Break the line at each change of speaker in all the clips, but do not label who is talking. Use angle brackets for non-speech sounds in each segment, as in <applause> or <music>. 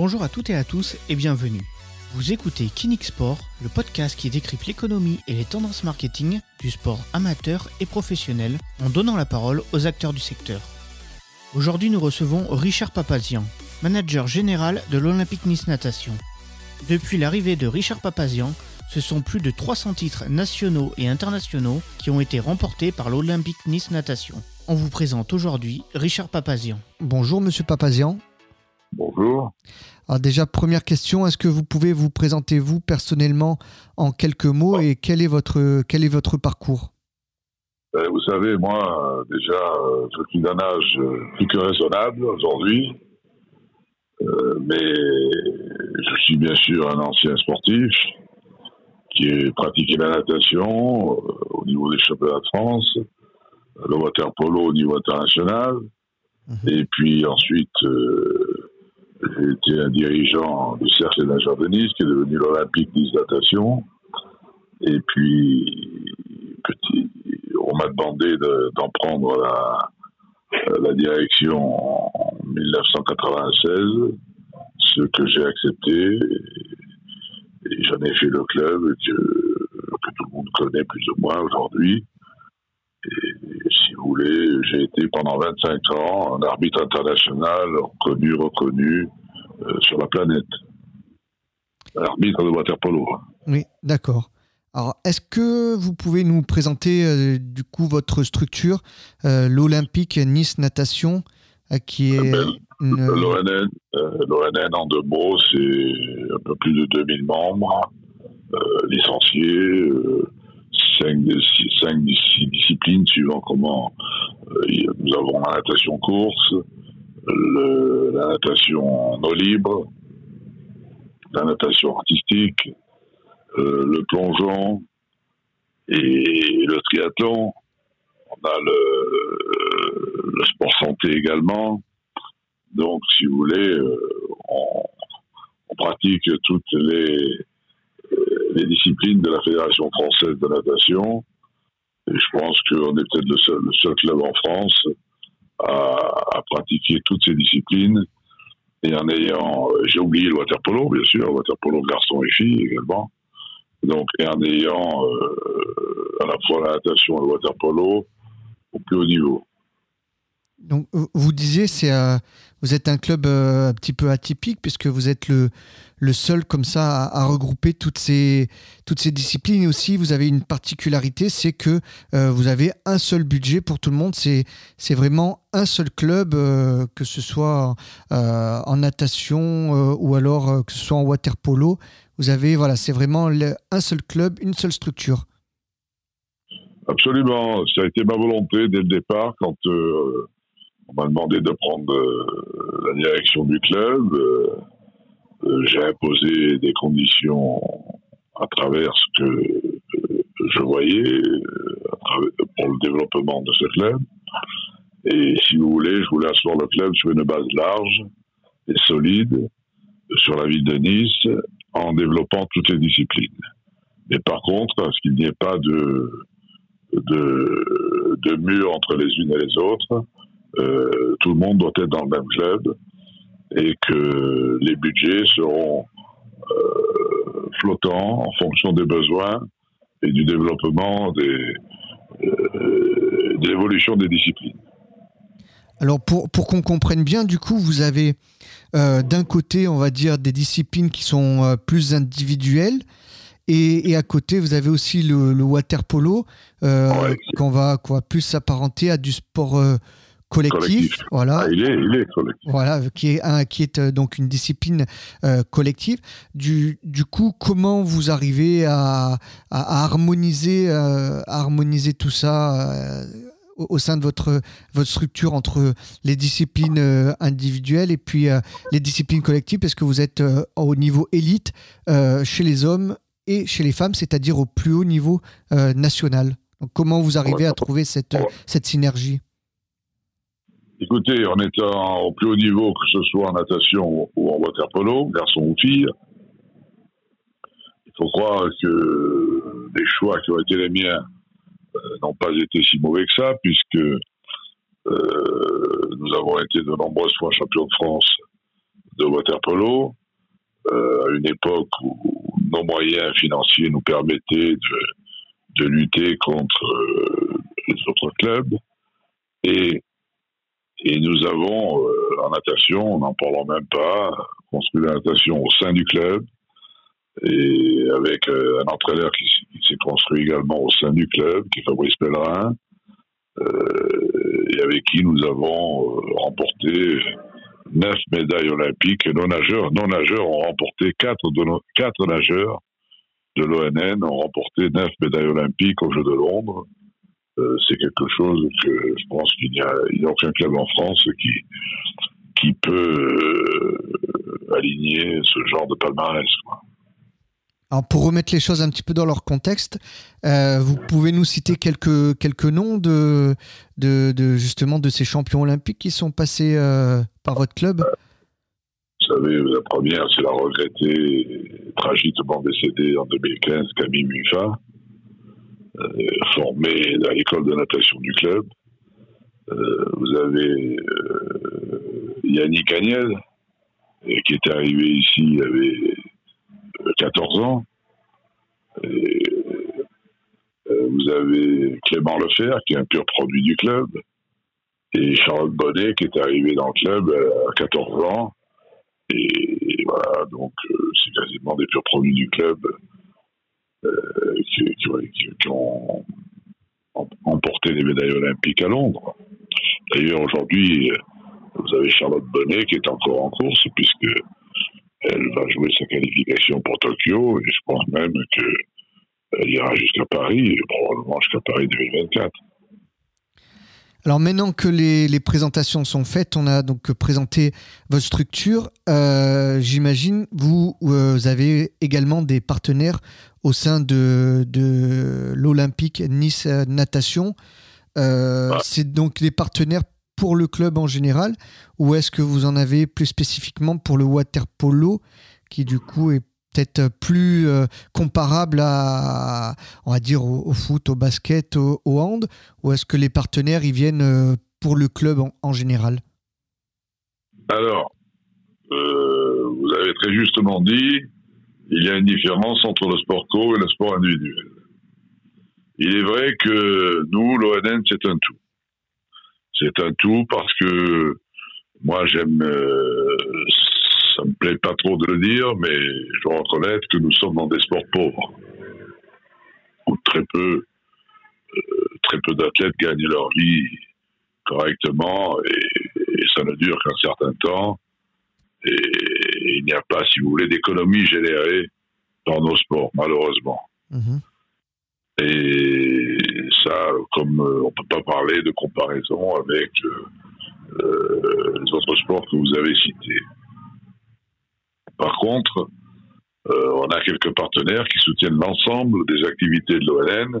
Bonjour à toutes et à tous et bienvenue. Vous écoutez Kinix Sport, le podcast qui décrypte l'économie et les tendances marketing du sport amateur et professionnel en donnant la parole aux acteurs du secteur. Aujourd'hui, nous recevons Richard Papazian, manager général de l'Olympique Nice Natation. Depuis l'arrivée de Richard Papazian, ce sont plus de 300 titres nationaux et internationaux qui ont été remportés par l'Olympique Nice Natation. On vous présente aujourd'hui Richard Papazian.
Bonjour Monsieur Papazian.
Bonjour.
Alors déjà, première question, est-ce que vous pouvez vous présenter vous personnellement en quelques mots et quel est votre, quel est votre parcours?
Ben, Vous savez, moi, euh, déjà, euh, je suis d'un âge euh, plus que raisonnable aujourd'hui, Euh, mais je suis bien sûr un ancien sportif qui a pratiqué la natation euh, au niveau des championnats de France, le water polo au niveau international,
Mhm.
et puis ensuite, euh, été un dirigeant du Cercle des nageurs de Nice, qui est devenu l'Olympique Nice. Et puis, petit, on m'a demandé de- d'en prendre la, la direction en 1996, ce que j'ai accepté. J'en ai fait le club que, que tout le monde connaît plus ou moins aujourd'hui. Si vous voulez, j'ai été pendant 25 ans un arbitre international reconnu, reconnu euh, sur la planète. Arbitre de waterpolo.
Oui, d'accord. Alors, est-ce que vous pouvez nous présenter euh, du coup votre structure, euh, l'Olympique Nice Natation, qui est
Ben,
une-
L'ONN, euh, l'ONN, en deux mots, c'est un peu plus de 2000 membres licenciés, cinq, disciplines suivant comment euh, nous avons la natation course, la natation en eau libre, la natation artistique, euh, le plongeon et le triathlon. On a le, le sport santé également. Donc, si vous voulez, euh, on, pratique toutes les, euh, les disciplines de la Fédération française de natation. Et je pense qu'on est peut-être le seul, club en France à, pratiquer toutes ces disciplines. Et en ayant, euh, j'ai oublié le waterpolo, bien sûr, waterpolo garçons et filles également. Donc, et en ayant euh, à la fois la natation et le waterpolo au plus haut niveau.
Donc, euh, vous disiez, c'est, euh, vous êtes un club euh, un petit peu atypique puisque vous êtes le, le seul comme ça à, regrouper toutes ces, toutes ces disciplines. Et aussi, vous avez une particularité, c'est que euh, vous avez un seul budget pour tout le monde. C'est, vraiment un seul club, euh, que ce soit en natation ou alors que ce soit en water polo. Vous avez, voilà, c'est vraiment un seul club, une seule structure.
Absolument, ça a été ma volonté dès le départ quand on m'a demandé de prendre euh, la direction du club. euh, euh, J'ai imposé des conditions à travers ce que je voyais pour le développement de ce club. Et si vous voulez, je voulais asseoir le club sur une base large et solide sur la ville de Nice en développant toutes les disciplines. Mais par contre, à ce qu'il n'y ait pas de de, de mur entre les unes et les autres. Euh, tout le monde doit être dans le même club et que les budgets seront euh, flottants en fonction des besoins et du développement des, euh, de l'évolution des disciplines.
Alors pour, pour qu'on comprenne bien, du coup, vous avez euh, d'un côté, on va dire, des disciplines qui sont euh, plus individuelles. Et, et à côté, vous avez aussi le, le water polo, euh,
Ouais.
qu'on va, plus s'apparenter à du sport collectif.
Collectif.
Voilà.
Ah, il est, il est collectif.
Voilà, qui est, un, qui est euh, donc une discipline euh, collective. Du, du coup, comment vous arrivez à, à- harmoniser, euh, à harmoniser tout ça euh, au, au sein de votre, votre structure entre les disciplines individuelles et puis les disciplines collectives? Parce que vous êtes au niveau élite chez les hommes et chez les femmes, c'est-à-dire au plus haut niveau national. Donc, comment vous arrivez à trouver cette, cette synergie?
Écoutez, en étant au plus haut niveau, que ce soit en natation ou en water polo, garçon ou fille, il faut croire que les choix qui ont été les miens euh, n'ont pas été si mauvais que ça, puisque euh, nous avons été de nombreuses fois champions de France de waterpolo, euh, à une époque où nos moyens financiers nous permettaient de, de lutter contre euh, les autres clubs. Et, et nous avons, euh, en natation, n'en parlons même pas, construit la natation au sein du club, et avec euh, un entraîneur qui, s'est construit également au sein du club, qui est Fabrice Pellerin, euh, et avec qui nous avons euh, remporté neuf médailles olympiques. Nos nageurs, nos nageurs ont remporté quatre, de quatre nageurs de l'ONN ont remporté neuf médailles olympiques aux Jeux de Londres. C'est quelque chose que je pense qu'il n'y a, a, aucun club en France qui, qui peut aligner ce genre de palmarès. Quoi.
Alors pour remettre les choses un petit peu dans leur contexte, euh, vous pouvez nous citer quelques, quelques noms de, de, de, justement de ces champions olympiques qui sont passés euh, par votre club?
Vous savez, la première, c'est la regrettée, tragiquement décédée en 2015, Camille Mufa, euh, formée à l'école de natation du club. vous avez Yannick Agnel, qui est arrivé ici, il avait 14 ans. Euh, vous avez Clément Lefer, qui est un pur produit du club, et Charlotte Bonnet, qui est arrivée dans le club euh, à 14 ans. Et, voilà, donc euh, c'est quasiment des purs produits du club qui, ont emporté des médailles olympiques à Londres. D'ailleurs, aujourd'hui, vous avez Charlotte Bonnet qui est encore en course, puisque elle va jouer sa qualification pour Tokyo et je pense même qu'elle ira jusqu'à Paris, probablement jusqu'à Paris 2024.
Alors maintenant que les, présentations sont faites, on a donc présenté votre structure. Euh, j'imagine vous, vous avez également des partenaires au sein de, de l'Olympique Nice Natation. Euh, c'est donc des partenaires pour le club en général ou est-ce que vous en avez plus spécifiquement pour le water polo qui du coup est peut-être plus euh, comparable à, on va dire, au, foot, au basket, au, hand Ou est-ce que les partenaires, ils viennent euh, pour le club en, général?
Alors, euh, vous avez très justement dit, il y a une différence entre le sport co et le sport individuel. Il est vrai que nous, l'ONN, c'est un tout c'est un tout parce que moi j'aime, ça me plaît pas trop de le dire, mais je dois reconnaître que nous sommes dans des sports pauvres où très peu, euh, très peu d'athlètes gagnent leur vie correctement et, ça ne dure qu'un certain temps. Et, il n'y a pas, si vous voulez, d'économie générée dans nos sports, malheureusement. Mm-hmm. Et ça, comme euh, on ne peut pas parler de comparaison avec euh, les autres sports que vous avez cités. Par contre, on a quelques partenaires qui soutiennent l'ensemble des activités de l'OLN,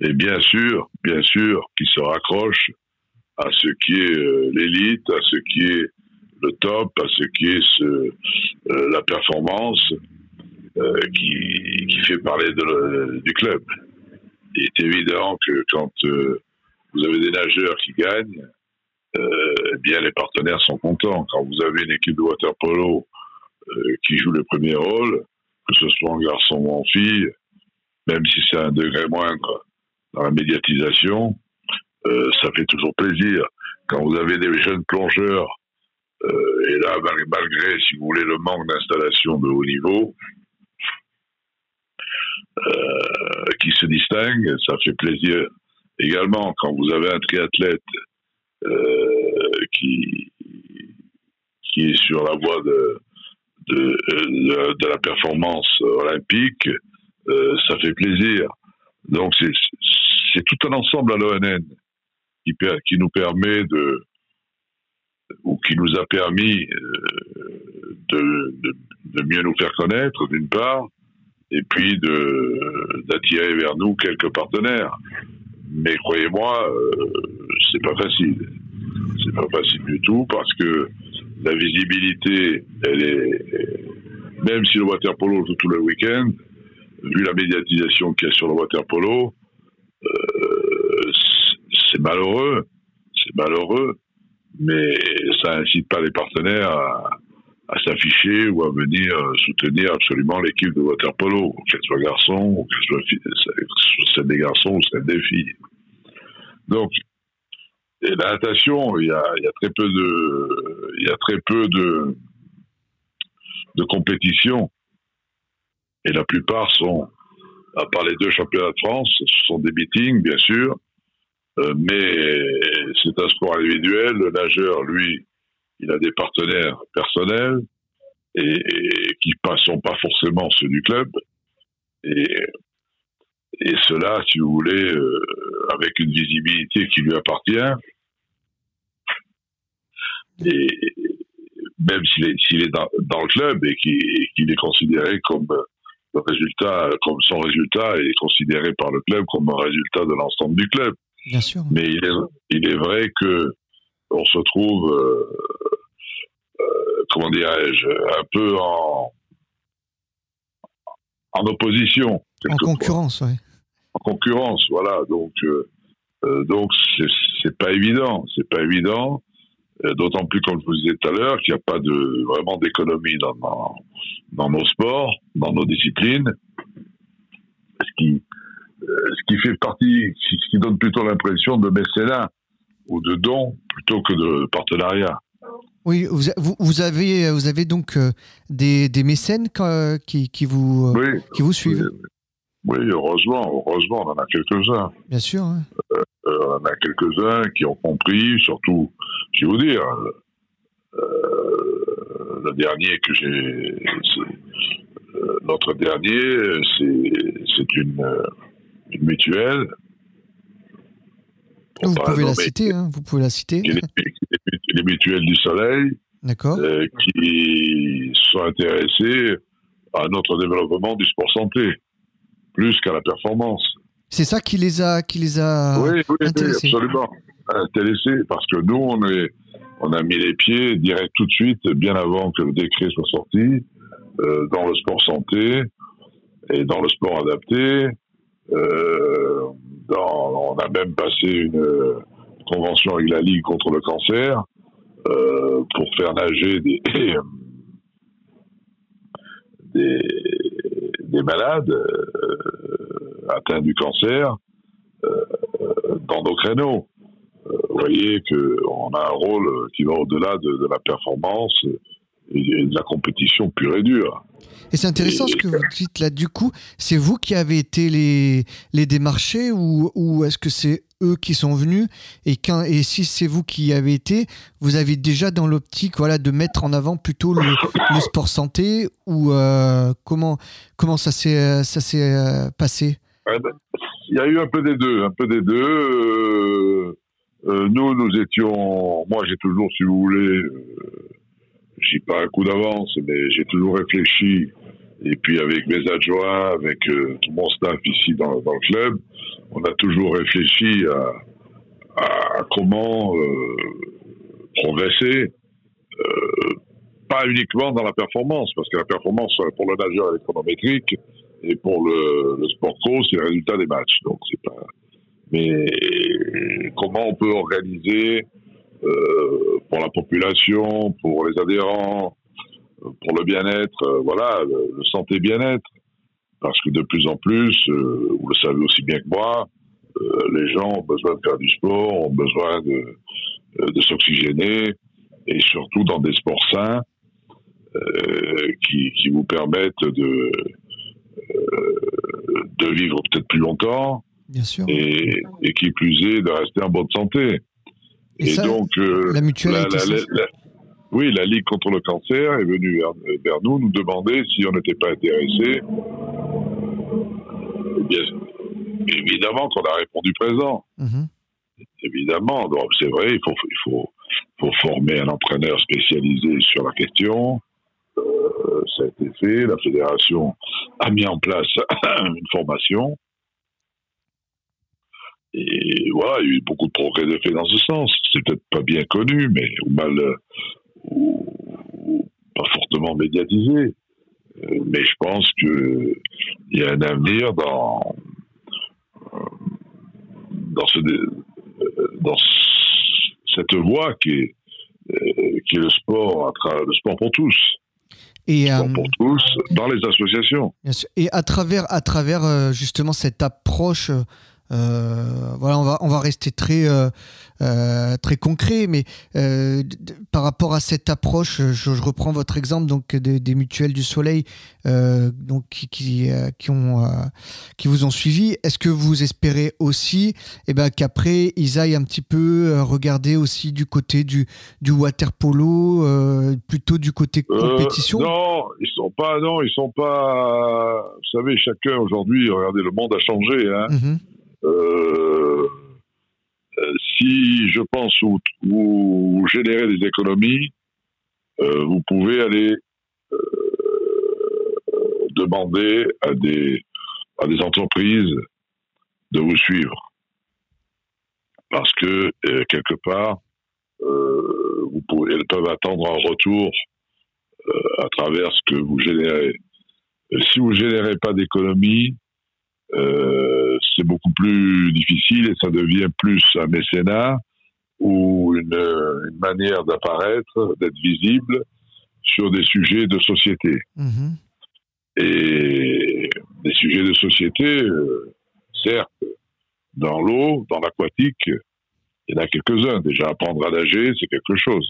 et bien sûr, bien sûr, qui se raccrochent à ce qui est l'élite, à ce qui est le top, à ce qui est ce, la performance qui, fait parler du club il est évident que quand euh, vous avez des nageurs qui gagnent, euh, eh bien les partenaires sont contents. Quand vous avez une équipe de water polo euh, qui joue le premier rôle, que ce soit en garçon ou en fille, même si c'est un degré moindre dans la médiatisation, ça fait toujours plaisir. Quand vous avez des jeunes plongeurs, et là, malgré, si vous voulez, le manque d'installation de haut niveau, euh, qui se distingue, ça fait plaisir également quand vous avez un triathlète euh, qui, qui est sur la voie de, de, de, la performance olympique, euh, ça fait plaisir. Donc c'est tout un ensemble à l'ONN qui, nous permet de ou qui nous a permis de, de mieux nous faire connaître d'une part, et puis d'attirer vers nous quelques partenaires. Mais croyez-moi, euh, c'est pas facile. C'est pas facile du tout parce que la visibilité, elle est, même si le water polo joue tout le week-end, vu la médiatisation qu'il y a sur le water polo, euh, c'est malheureux, c'est malheureux, mais ça incite pas les partenaires à, s'afficher ou à venir soutenir absolument l'équipe de waterpolo, qu'elle soit garçon ou qu'elle soit celle des garçons ou celle des filles. Donc, la natation, il y, a, il y a très peu de, il y a très peu de, de compétitions. Et la plupart sont, à part les deux championnats de France, ce sont des meetings, bien sûr, euh, mais c'est un sport individuel. Le nageur, lui, il a des partenaires personnels et, qui ne sont pas forcément ceux du club. Et, et cela, si vous voulez, euh, avec une visibilité qui lui appartient. Et même s'il est, dans, le club et qu'il est considéré comme le résultat, comme son résultat est considéré par le club comme un résultat de l'ensemble du club.
Bien sûr.
Mais il est, il est vrai que on se trouve, euh, euh, comment dirais-je, un peu en, en opposition.
En concurrence, oui.
En concurrence, voilà. Donc, euh, donc c'est pas évident. C'est pas évident. D'autant plus, comme je vous disais tout à l'heure, qu'il n'y a pas de vraiment d'économie dans, dans, dans, nos sports, dans nos disciplines. Ce qui, ce qui fait partie, ce qui donne plutôt l'impression de mécénat ou de don plutôt que de partenariat.
Oui, vous, vous, avez, vous avez donc euh, des, des mécènes qui, qui, vous, euh, qui vous suivent
oui, heureusement, heureusement, on en a quelques-uns.
Bien sûr.
Euh, on en a quelques-uns qui ont compris, surtout, je vais vous dire, le dernier que j'ai, notre dernier, c'est une, une mutuelle.
Vous pouvez, la citer, hein, vous pouvez la citer.
Les, mutuelles du soleil, euh, qui sont intéressées à notre développement du sport santé, plus qu'à la performance.
C'est ça qui les a, qui les a oui, oui, intéressés.
absolument intéressés, parce que nous, on, est, on a mis les pieds direct tout de suite, bien avant que le décret soit sorti, euh, dans le sport santé et dans le sport adapté, euh, dans, on a même passé une convention avec la Ligue contre le cancer euh, pour faire nager des, <coughs> des, des malades euh, atteints du cancer euh, dans nos créneaux. Euh, vous voyez qu'on a un rôle qui va au-delà de, la performance de la compétition pure et dure.
Et c'est intéressant ce que vous dites là. Du coup, c'est vous qui avez été les, les démarchés ou, ou est-ce que c'est eux qui sont venus et, quand, et si c'est vous qui y avez été, vous avez déjà dans l'optique voilà, de mettre en avant plutôt le, le sport santé ou euh, comment, comment ça s'est, ça s'est euh, passé?
Ben, Il y a eu un peu des deux. Un peu des deux. Euh, nous, nous étions. Moi, j'ai toujours, si vous voulez, j'ai pas un coup d'avance, mais j'ai toujours réfléchi. Et puis avec mes adjoints, avec euh, tout mon staff ici dans, le club, on a toujours réfléchi à, comment euh, progresser, euh, pas uniquement dans la performance, parce que la performance pour le nageur elle est chronométrique et pour le, le sport co c'est le résultat des matchs. Donc c'est pas. Mais comment on peut organiser pour la population, pour les adhérents, pour le bien-être, euh, voilà, le, santé bien-être. Parce que de plus en plus, euh, vous le savez aussi bien que moi, les gens ont besoin de faire du sport, ont besoin de, de s'oxygéner, et surtout dans des sports sains qui, qui, vous permettent de, de vivre peut-être plus longtemps,
Bien sûr.
Et, et, qui plus est de rester en bonne santé.
Et, donc, euh, la mutuelle
oui, la Ligue contre le cancer est venue vers, nous nous demander si on n'était pas intéressé. évidemment qu'on a répondu présent. Mhm. Évidemment, donc c'est vrai, il faut, il faut, faut former un entraîneur spécialisé sur la question. Euh, ça a été fait. La fédération a mis en place <clears throat> une formation. Et voilà, il y a eu beaucoup de progrès de fait dans ce sens. C'est peut-être pas bien connu, mais ou mal, ou, pas fortement médiatisé. Euh, mais je pense qu'il y a un avenir dans, dans, ce, dans cette voie qui est, euh, qui est le sport, le sport pour tous.
Et,
Sport
euh,
pour tous dans les associations.
Bien sûr. Et à travers, à travers euh, justement cette approche, euh, voilà, on va, on va rester très, euh, euh, très concret, mais euh, par rapport à cette approche, je, je reprends votre exemple donc des, des mutuelles du soleil, euh, donc qui, qui, euh, qui ont, euh, qui vous ont suivi. Est-ce que vous espérez aussi, eh ben, qu'après ils aillent un petit peu euh, regarder aussi du côté du, du water polo, euh, plutôt du côté
Euh,
compétition?
non, ils sont pas. Non, ils sont pas. Vous savez, chacun aujourd'hui, regardez, le monde a changé. Hein.
Mhm.
Euh, euh, si je pense vous, vous générez des économies, euh, vous pouvez aller euh, demander à des, à des entreprises de vous suivre. Parce que, euh, quelque part, euh, elles peuvent attendre un retour euh, à travers ce que vous générez. Si vous générez pas d'économies, euh, c'est beaucoup plus difficile et ça devient plus un mécénat ou une, une manière d'apparaître, d'être visible sur des sujets de société.
Mhm.
Et des sujets de société, euh, certes, dans l'eau, dans l'aquatique, il y en a quelques-uns. Déjà, apprendre à nager, c'est quelque chose.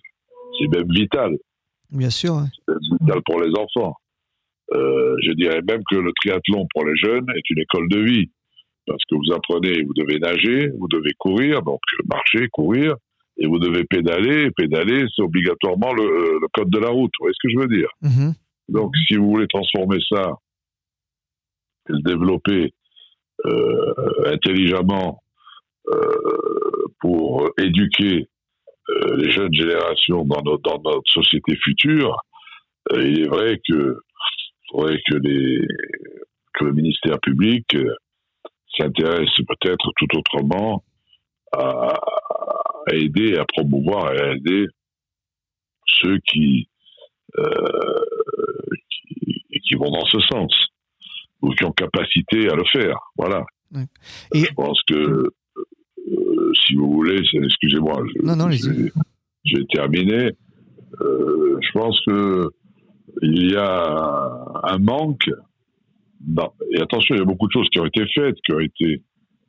C'est même vital.
Bien sûr. ouais.
C'est vital pour les enfants. Euh, je dirais même que le triathlon pour les jeunes est une école de vie. Parce que vous apprenez, vous devez nager, vous devez courir, donc marcher, courir, et vous devez pédaler. Et pédaler, c'est obligatoirement le, le code de la route. Vous voyez ce que je veux dire
Mhm.
donc, si vous voulez transformer ça et le développer euh, intelligemment euh, pour éduquer euh, les jeunes générations dans notre, dans notre société future, euh, il est vrai que faudrait que les que le ministère public euh, s'intéresse peut-être tout autrement à, à aider, à promouvoir et à aider ceux qui euh, qui, qui vont dans ce sens ou qui ont capacité à le faire. Voilà.
Ouais. Et-
Je pense que euh, si vous voulez, excusez-moi, j'ai- j'ai terminé. Euh, je pense que il y a un manque. Dans- et attention, il y a beaucoup de choses qui ont été faites, qui ont été,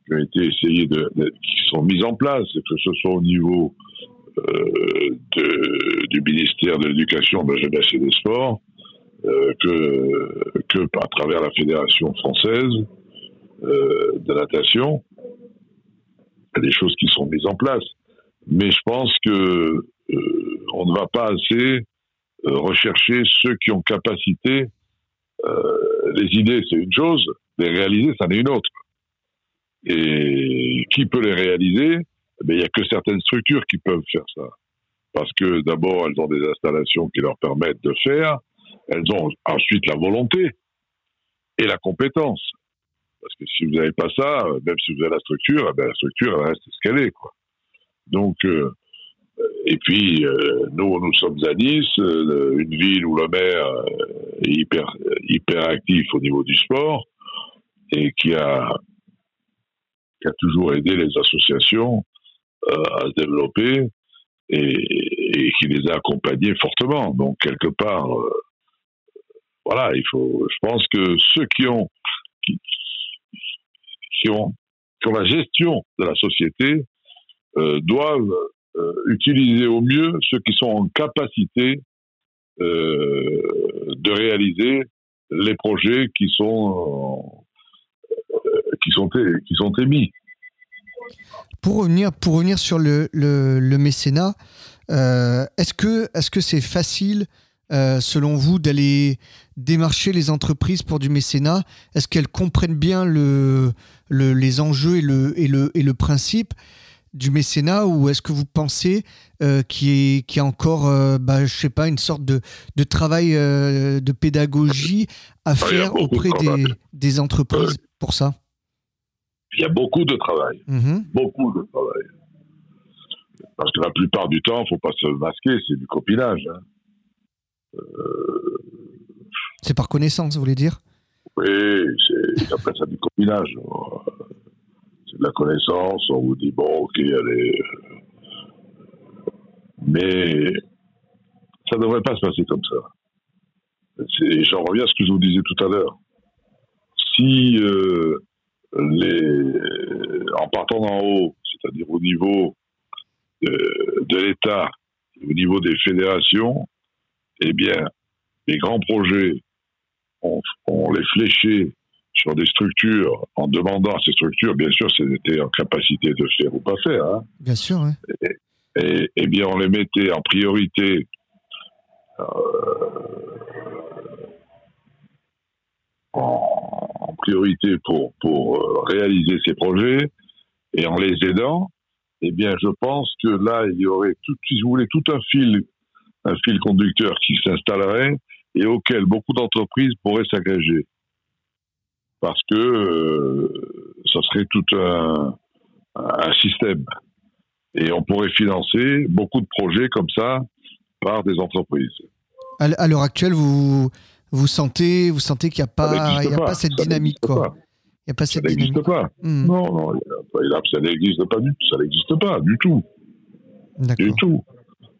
qui ont été essayées de, qui sont mises en place, que ce soit au niveau euh, de- du ministère de l'Éducation, de la Jeunesse et des Sports, euh, que, que à travers la Fédération française euh, de natation. Il des choses qui sont mises en place. Mais je pense que euh, on ne va pas assez euh, rechercher ceux qui ont capacité. Euh, les idées, c'est une chose, les réaliser, c'en est une autre. Et qui peut les réaliser? Eh Il n'y a que certaines structures qui peuvent faire ça. Parce que d'abord, elles ont des installations qui leur permettent de faire. Elles ont ensuite la volonté et la compétence. Parce que si vous n'avez pas ça, euh, même si vous avez la structure, eh la structure, elle reste ce qu'elle est. Quoi. Donc, euh, et puis, euh, nous, nous sommes à Nice, euh, une ville où le maire euh, est hyper, hyper actif au niveau du sport et qui a, qui a toujours aidé les associations euh, à se développer et, qui les a accompagnés fortement. Donc, quelque part, euh, voilà, il faut, je pense que ceux qui ont, qui, ont, qui ont la gestion de la société euh, doivent euh, utiliser au mieux ceux qui sont en capacité euh, de réaliser les projets qui sont euh, qui sont qui sont émis.
Pour revenir, pour revenir sur le, le, le mécénat, est-ce que est-ce que c'est facile, selon vous, d'aller démarcher les entreprises pour du mécénat? Est-ce qu'elles comprennent bien le, le- les enjeux et le, et, le, et le principe? Du mécénat ou est-ce que vous pensez euh, qu'il y, a encore, euh, bah, je sais pas, une sorte de, de travail euh, de pédagogie à
il
faire
de
auprès des, des entreprises pour ça?
Il y a beaucoup de travail,
Mhm.
beaucoup de travail. Parce que la plupart du temps, faut pas se masquer, c'est du copinage. hein.
C'est par connaissance, vous voulez dire?
Oui, c'est ça du copinage. La connaissance, on vous dit, bon, ok, allez. Mais ça devrait pas se passer comme ça. j'en reviens à ce que je vous disais tout à l'heure. Si euh, les, en partant d'en haut, c'est-à-dire au niveau de, de l'État, au niveau des fédérations, eh bien, les grands projets, on, on les fléchait sur des structures en demandant à ces structures, bien sûr, si elles étaient en capacité de faire ou pas faire, hein,
Bien sûr, ouais.
et, eh bien on les mettait en priorité euh, en, en priorité pour, pour euh, réaliser ces projets et en les aidant, eh bien je pense que là il y aurait tout, si vous voulez, tout un fil, un fil conducteur qui s'installerait et auquel beaucoup d'entreprises pourraient s'agréger. Parce que euh, ça serait tout un, un système et on pourrait financer beaucoup de projets comme ça par des entreprises.
À, l'heure actuelle, vous vous sentez, vous sentez qu'il n'y a pas,
n'existe
il y a pas cette dynamique, quoi.
pas.
Il n'y a pas
Ça n'existe pas.
Hmm,
Non, non, ça n'existe pas du tout. Ça n'existe pas du tout, du tout.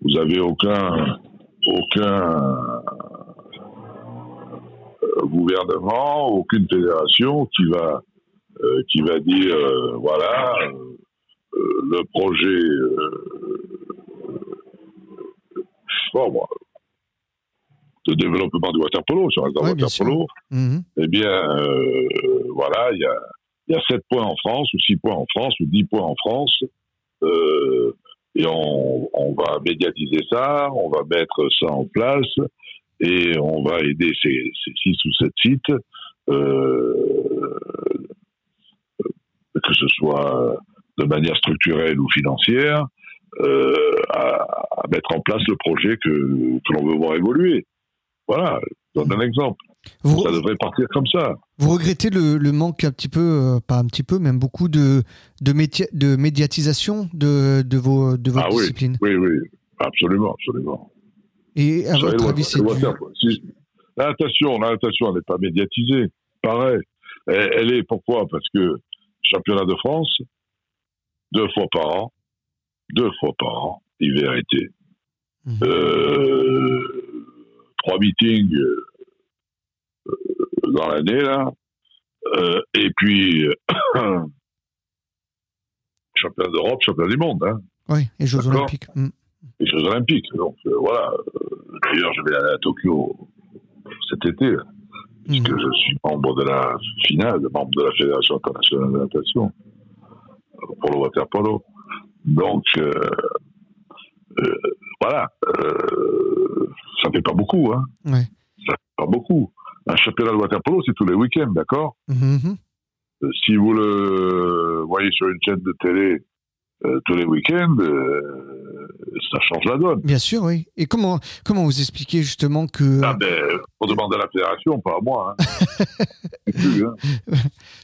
Vous avez aucun, aucun gouvernement, aucune fédération qui va, euh, qui va dire, euh, voilà, euh, euh, le projet, euh, bon, moi, de développement du water polo, sur un
Ouais, bien
water
sûr.
polo,
Mhm.
eh bien, euh, voilà, il y a, il y a 7 points en France, ou 6 points en France, ou 10 points en France. euh, et on, on va médiatiser ça, on va mettre ça en place, et on va aider ces, ces 6 ou 7 sites, euh, que ce soit de manière structurelle ou financière, euh, à, à mettre en place le projet que, que l'on veut voir évoluer. Voilà, je donne un exemple.
Vous,
Ça devrait partir comme ça.
vous regrettez le, le manque un petit peu, euh, pas un petit peu, même beaucoup de, de, média- de médiatisation de, de, vos, de votre
Ah oui.
discipline?
Oui, oui, absolument, absolument.
Et à votre avis, c'est
La natation, la natation, elle n'est pas médiatisée. Pareil. Elle, elle est pourquoi? Parce que championnat de France, deux fois par an, deux fois par an, hiver été.
Mhm.
Euh, trois meetings euh, dans l'année là, Euh, et puis <coughs> championnat d'Europe, championnat du monde. Hein.
Oui, et Jeux. Olympiques. Hmm.
Les Jeux Olympiques. Donc euh, voilà. D'ailleurs, je vais aller à Tokyo cet été, là,
Mhm.
puisque je suis membre de la finale, membre de la Fédération internationale de natation pour le water polo. Donc euh, euh, voilà, ça fait pas beaucoup, hein.
Ouais.
Ça fait pas beaucoup. Un championnat de water polo, c'est tous les week-ends, d'accord?
Mhm.
Euh, Si vous le voyez sur une chaîne de télé euh, tous les week-ends, euh, ça change la donne.
Bien sûr, oui. Et comment, comment vous expliquez justement que.
Ah ben, faut demander à la fédération, pas à moi. Hein. <laughs> Plus, hein.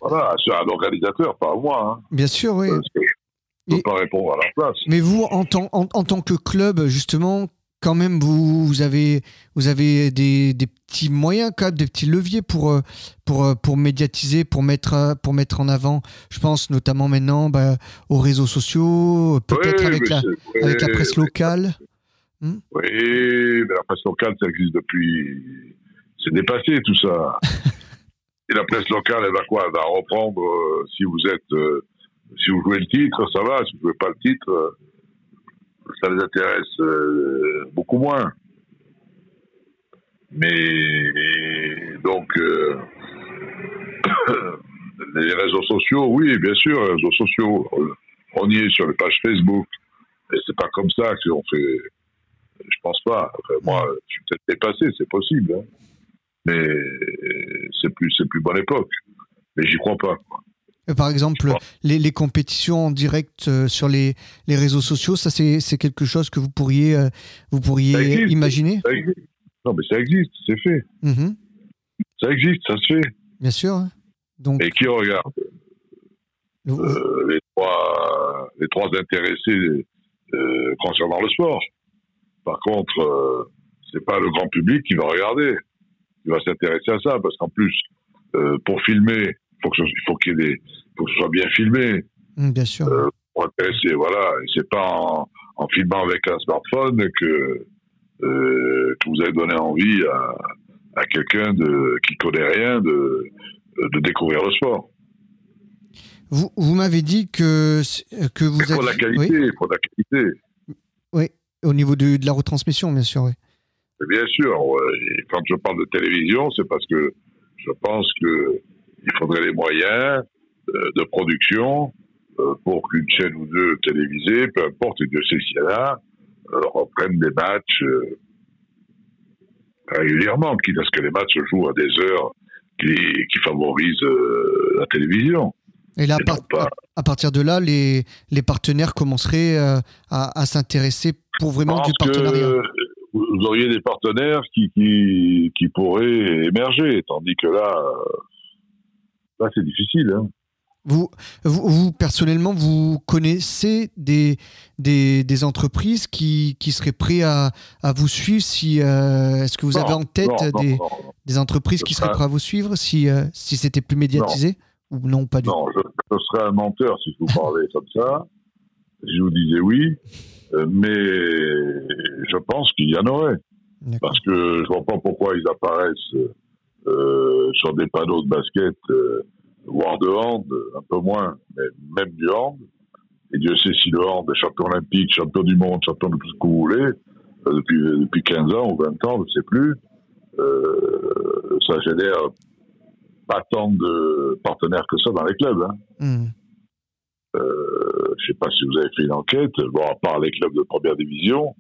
Voilà, à l'organisateur, pas à moi. Hein.
Bien sûr, oui.
Parce que je ne
Et-
peux pas répondre à leur place.
Mais vous, en tant, en, en tant que club, justement, quand même, vous, vous avez, vous avez des, des petits moyens, quand même, des petits leviers pour, euh, pour, euh, pour médiatiser, pour mettre, euh, pour mettre en avant. Je pense notamment maintenant bah, aux réseaux sociaux, peut-être
Oui,
avec, la,
c'est-
avec la
oui,
presse locale.
Oui, mais la presse locale, ça existe depuis. C'est dépassé tout ça. <laughs> Et la presse locale, elle va quoi? Elle va reprendre euh, si vous êtes. euh, si vous jouez le titre, ça va. Si vous ne jouez pas le titre, euh, ça les intéresse euh, beaucoup moins. Mais donc, euh, <coughs> les réseaux sociaux, oui, bien sûr, les réseaux sociaux, on y est sur les pages Facebook. Et c'est pas comme ça qu'on fait. Je pense pas. Moi, je suis peut-être dépassé, c'est possible. hein. Mais c'est plus, plus bonne époque. Mais j'y crois pas.
Par exemple, les, les compétitions en direct euh, sur les, les réseaux sociaux, ça c'est quelque chose que vous pourriez, euh, vous pourriez
existe.
imaginer?
Ça existe. Non, mais ça existe, c'est fait.
Mhm.
Ça existe, ça se fait.
Bien sûr. hein. Donc,
Et qui regarde?
Vous-
Euh, les trois, les trois intéressés euh, concernant le sport. Par contre, euh, c'est pas le grand public qui va regarder. Il va s'intéresser à ça parce qu'en plus, euh, pour filmer, faut que ce- il faut qu'il des, faut que ce soit bien filmé.
Mm, bien sûr.
Euh, pour intéresser, voilà. Et c'est pas en, en filmant avec un smartphone que euh, que vous avez donné envie à, à quelqu'un de, qui connaît rien de, de découvrir le sport.
Vous, vous m'avez dit que, que vous
Il faut de la qualité, de la qualité.
Oui, au niveau de, de la retransmission, bien sûr, oui.
Bien sûr, quand je parle de télévision, c'est parce que je pense qu'il faudrait les moyens euh, de production euh, pour qu'une chaîne ou deux télévisées, peu importe, et Dieu sait s'il y en a, euh, reprennent des matchs régulièrement, quitte à ce que les matchs se jouent à des heures qui, qui favorisent la télévision.
Et là, à, partir de là, les, les partenaires commenceraient à, à s'intéresser pour vraiment du partenariat
vous auriez des partenaires qui, qui, qui, pourraient émerger, tandis que là, là c'est difficile. Hein.
Vous, vous, personnellement, vous connaissez des, des, des entreprises qui, qui, seraient prêtes à, à vous suivre si euh, Est-ce que vous avez en tête des, des, entreprises qui seraient prêtes à vous suivre si, euh, si c'était plus médiatisé Ou non, pas du
tout? Non, je, je, serais un menteur si je vous parlais comme ça. Je vous disais oui. Euh, mais je pense qu'il y en aurait. Parce que je vois pas pourquoi ils apparaissent sur des panneaux de basket, euh, voire de hand, un peu moins, mais même du hand. Et Dieu sait si le hand est champion olympique, champion du monde, champion de tout ce que vous voulez, euh, depuis, depuis 15 ans ou 20 ans, je ne sais plus, euh, ça génère pas tant de partenaires que ça dans les clubs. Hein. Mmh. Euh, je sais pas si vous avez fait une enquête, bon, à part les clubs de première division,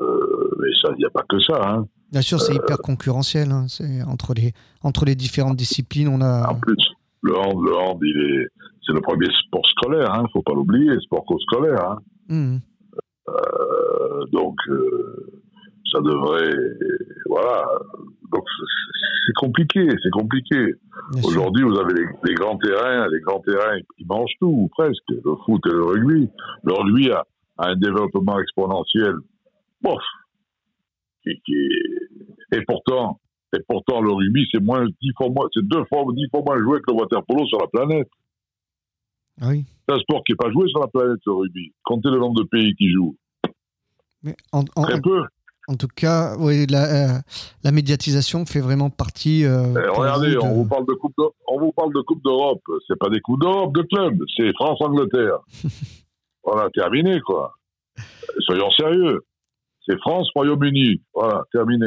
euh, mais ça, il n'y a pas que ça. Hein.
Bien sûr, c'est hyper concurrentiel. Hein. C'est entre les entre les différentes disciplines, on a.
En plus, le hand, le hand, il est, c'est le premier sport scolaire. Hein, faut pas l'oublier, sport co-scolaire. Hein. Mmh. Euh, donc, euh, ça devrait, voilà. Donc, c'est compliqué, c'est compliqué. Aujourd'hui, vous avez les, grands terrains, les grands terrains qui mangent tout, presque, le foot et le rugby. Le rugby a, un développement exponentiel. Bof. Et pourtant, et pourtant, le rugby, c'est moins dix fois moins, c'est deux fois, dix fois moins joué que le waterpolo sur la planète.
Ah oui.
C'est un sport qui n'est pas joué sur la planète, le rugby. Comptez le nombre de pays qui jouent.
Mais en, Très peu. En tout cas, oui, la, euh, la médiatisation fait vraiment partie. Euh,
eh, regardez, on, vous parle de coupe on vous parle de Coupe d'Europe. C'est pas des Coupes d'Europe de club, c'est France-Angleterre. <laughs> voilà, terminé, quoi. Soyons sérieux. C'est France-Royaume-Uni. Voilà, terminé.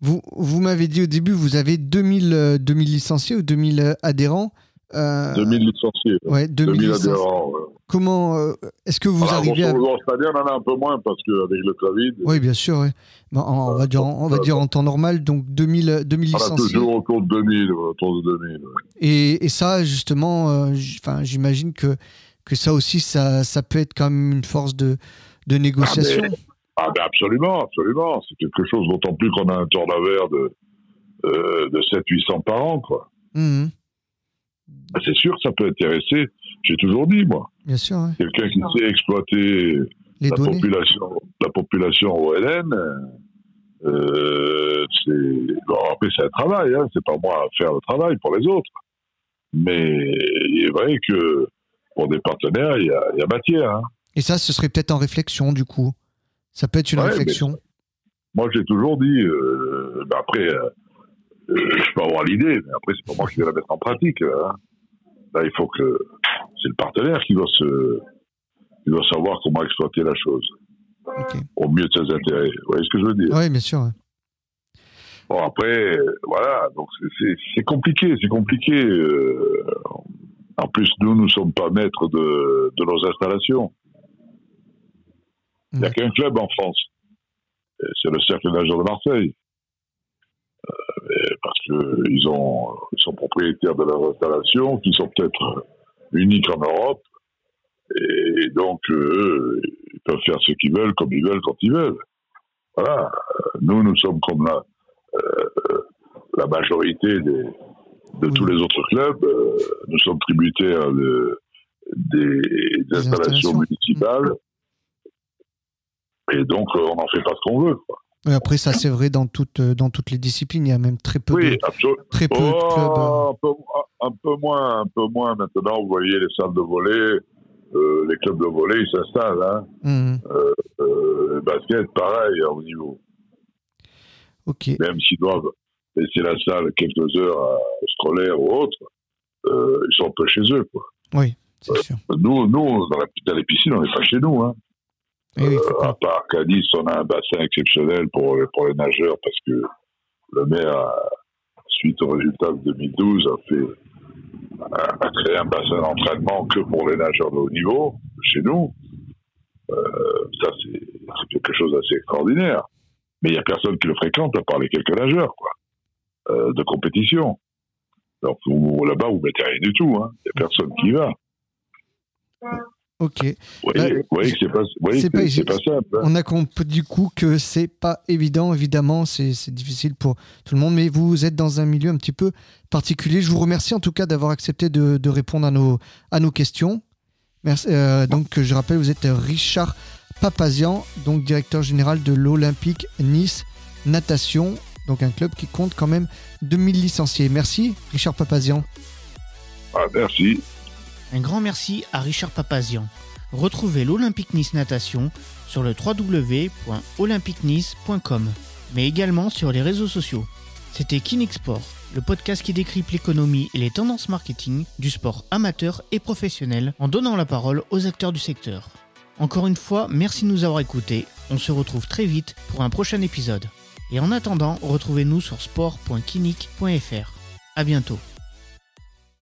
Vous, vous m'avez dit au début, vous avez 2000, 2000 euh, licenciés ou 2000 adhérents.
2000 licenciés.
Ouais, 2000, adhérents. Comment euh, est-ce que vous arrivez à...
Bon, C'est-à-dire, on en a un peu moins parce qu'avec le Covid.
Oui, bien sûr. Oui. on, va dire, on va dire en temps normal, donc 2000, 2000 licenciés. On a
toujours autour de 2000. Autour de 2000
et, et, ça, justement, euh, j'imagine que, que ça aussi, ça, ça peut être quand même une force de, de négociation.
Ah, ben absolument, absolument. C'est quelque chose d'autant plus qu'on a un turnover de, euh, de 700-800 par an. Quoi. Mmh. C'est sûr que ça peut intéresser, j'ai toujours dit, moi.
Bien sûr.
Quelqu'un qui sait exploiter la population, la population OLN, euh, c'est. Bon, après, c'est un travail, hein, c'est pas moi à faire le travail pour les autres. Mais il est vrai que pour des partenaires, il y a, y a, matière. Hein.
Et ça, ce serait peut-être en réflexion, du coup. Ça peut être une réflexion.
Moi, j'ai toujours dit, euh, ben après, euh, je peux avoir l'idée, mais après, c'est pas moi qui vais la mettre en pratique. Hein. Là, il faut que c'est le partenaire qui doit se, qui doit savoir comment exploiter la chose au mieux de ses intérêts. Vous voyez ce que je veux dire?
Oui, bien sûr.
Bon, après, voilà, donc c'est compliqué, c'est compliqué. Euh, en plus, nous, nous ne sommes pas maîtres de, de nos installations. Il n'y a qu'un club en France. C'est le Cercle nageur de Marseille. Euh, parce qu'ils ont, ils sont propriétaires de leurs installations, qui sont peut-être uniques en Europe, et donc euh, ils peuvent faire ce qu'ils veulent, comme ils veulent, quand ils veulent. Voilà. Nous, nous sommes comme la, euh, la majorité des, de tous les autres clubs. nous sommes tributaires de, des, installations, municipales. Et donc, on n'en fait pas ce qu'on veut. Quoi
après, ça, c'est vrai dans, toutes euh, dans toutes les disciplines. Il y a même très peu, de, très peu
de
clubs.
Euh. Un peu, un peu, moins, un peu moins maintenant. Vous voyez les salles de euh, les clubs de volley, ils s'installent. Hein. Mmh. Euh, basket, pareil, hein, au niveau.
Ok.
Même s'ils doivent, laisser la salle quelques heures à scolaire ou autre, euh, ils sont un peu chez eux. Quoi.
Oui, c'est sûr.
Nous, nous dans, la, dans les piscines, on n'est pas chez nous. Hein.
Oui,
Euh, à part qu'à Nice, on a un bassin exceptionnel pour, les- pour les nageurs parce que le maire, a- suite au résultat de 2012, a fait a, a créé un bassin d'entraînement que pour les nageurs de haut niveau chez nous. Euh, ça, c'est quelque chose d'assez extraordinaire. Mais il n'y a personne qui le fréquente à part les quelques nageurs, quoi, euh, de compétition. Donc là-bas, vous mettez rien du tout. hein. Il n'y a personne qui y va.
Ok.
Vous voyez,
Bah,
vous voyez c'est pas, simple. hein.
On a compris du coup que c'est pas évident, évidemment, c'est c'est difficile pour tout le monde, mais vous êtes dans un milieu un petit peu particulier. Je vous remercie en tout cas d'avoir accepté de, de répondre à nos, à nos questions. Merci. euh, donc, je rappelle, vous êtes Richard Papazian, donc directeur général de l'Olympique Nice Natation, donc un club qui compte quand même 2000 licenciés. Merci, Richard Papazian.
Ah, merci.
Un grand merci à Richard Papazian. Retrouvez l'Olympique Nice Natation sur le www.olympiquenice.com, mais également sur les réseaux sociaux. C'était Kinexport, le podcast qui décrypte l'économie et les tendances marketing du sport amateur et professionnel en donnant la parole aux acteurs du secteur. Encore une fois, merci de nous avoir écoutés. On se retrouve très vite pour un prochain épisode. Et en attendant, retrouvez-nous sur sport.kinic.fr. À bientôt.